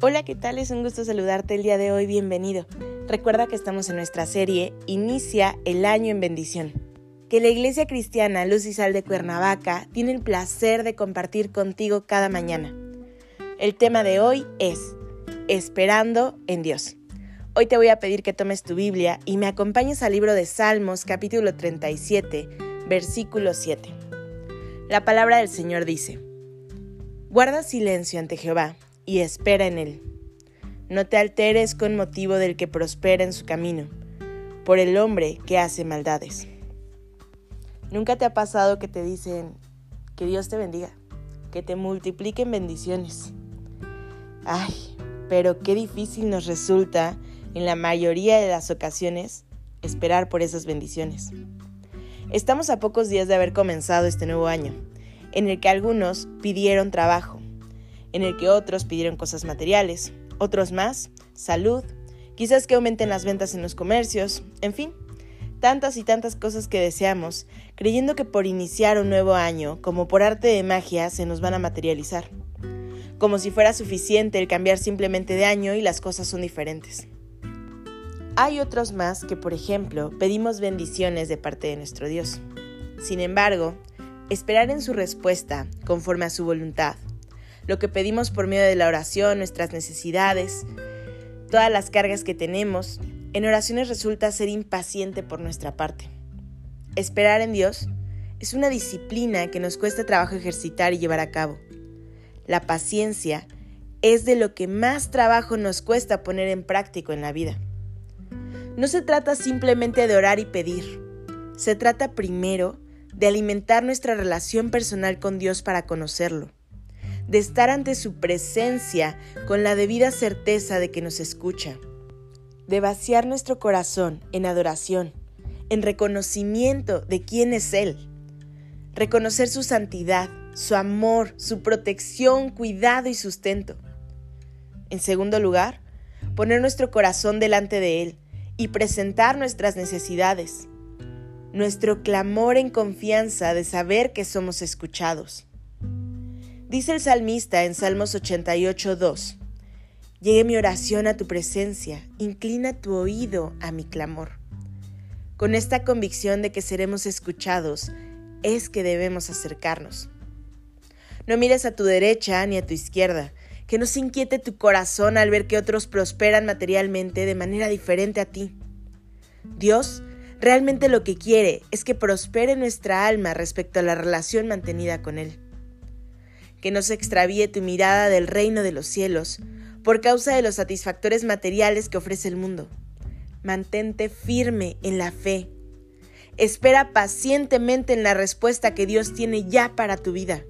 Hola, ¿qué tal? Es un gusto saludarte el día de hoy, bienvenido. Recuerda que estamos en nuestra serie Inicia el año en bendición. Que la Iglesia Cristiana Luz y Sal de Cuernavaca tiene el placer de compartir contigo cada mañana. El tema de hoy es Esperando en Dios. Hoy te voy a pedir que tomes tu Biblia y me acompañes al libro de Salmos capítulo 37, versículo 7. La palabra del Señor dice, Guarda silencio ante Jehová y espera en él. No te alteres con motivo del que prospera en su camino, por el hombre que hace maldades. ¿Nunca te ha pasado que te dicen que Dios te bendiga, que te multipliquen bendiciones? Ay, pero qué difícil nos resulta en la mayoría de las ocasiones esperar por esas bendiciones. Estamos a pocos días de haber comenzado este nuevo año, en el que algunos pidieron trabajo, en el que otros pidieron cosas materiales, otros más, salud, quizás que aumenten las ventas en los comercios, en fin, tantas y tantas cosas que deseamos, creyendo que por iniciar un nuevo año, como por arte de magia, se nos van a materializar. Como si fuera suficiente el cambiar simplemente de año y las cosas son diferentes. Hay otros más que, por ejemplo, pedimos bendiciones de parte de nuestro Dios. Sin embargo, esperar en su respuesta, conforme a su voluntad, lo que pedimos por medio de la oración, nuestras necesidades, todas las cargas que tenemos, en oraciones resulta ser impaciente por nuestra parte. Esperar en Dios es una disciplina que nos cuesta trabajo ejercitar y llevar a cabo. La paciencia es de lo que más trabajo nos cuesta poner en práctico en la vida. No se trata simplemente de orar y pedir, se trata primero de alimentar nuestra relación personal con Dios para conocerlo de estar ante su presencia con la debida certeza de que nos escucha, de vaciar nuestro corazón en adoración, en reconocimiento de quién es Él, reconocer su santidad, su amor, su protección, cuidado y sustento. En segundo lugar, poner nuestro corazón delante de Él y presentar nuestras necesidades, nuestro clamor en confianza de saber que somos escuchados. Dice el salmista en Salmos 88, 2, Llegue mi oración a tu presencia, inclina tu oído a mi clamor. Con esta convicción de que seremos escuchados, es que debemos acercarnos. No mires a tu derecha ni a tu izquierda, que no se inquiete tu corazón al ver que otros prosperan materialmente de manera diferente a ti. Dios realmente lo que quiere es que prospere nuestra alma respecto a la relación mantenida con Él que no se extravíe tu mirada del reino de los cielos por causa de los satisfactores materiales que ofrece el mundo. Mantente firme en la fe. Espera pacientemente en la respuesta que Dios tiene ya para tu vida,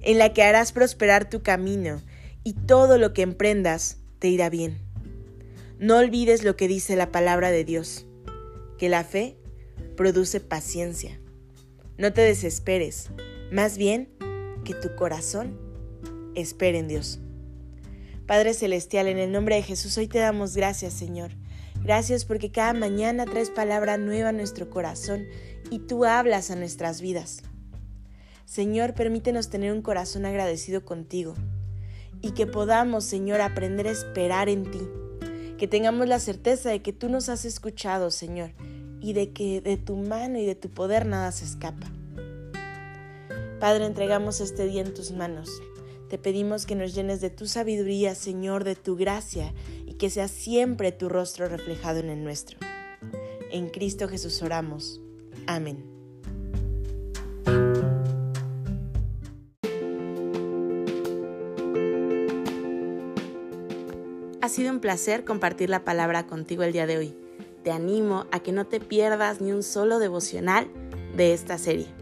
en la que harás prosperar tu camino y todo lo que emprendas te irá bien. No olvides lo que dice la palabra de Dios, que la fe produce paciencia. No te desesperes, más bien que tu corazón espere en Dios. Padre Celestial, en el nombre de Jesús, hoy te damos gracias, Señor. Gracias porque cada mañana traes palabra nueva a nuestro corazón y tú hablas a nuestras vidas. Señor, permítenos tener un corazón agradecido contigo y que podamos, Señor, aprender a esperar en ti. Que tengamos la certeza de que tú nos has escuchado, Señor, y de que de tu mano y de tu poder nada se escapa. Padre, entregamos este día en tus manos. Te pedimos que nos llenes de tu sabiduría, Señor, de tu gracia, y que sea siempre tu rostro reflejado en el nuestro. En Cristo Jesús oramos. Amén. Ha sido un placer compartir la palabra contigo el día de hoy. Te animo a que no te pierdas ni un solo devocional de esta serie.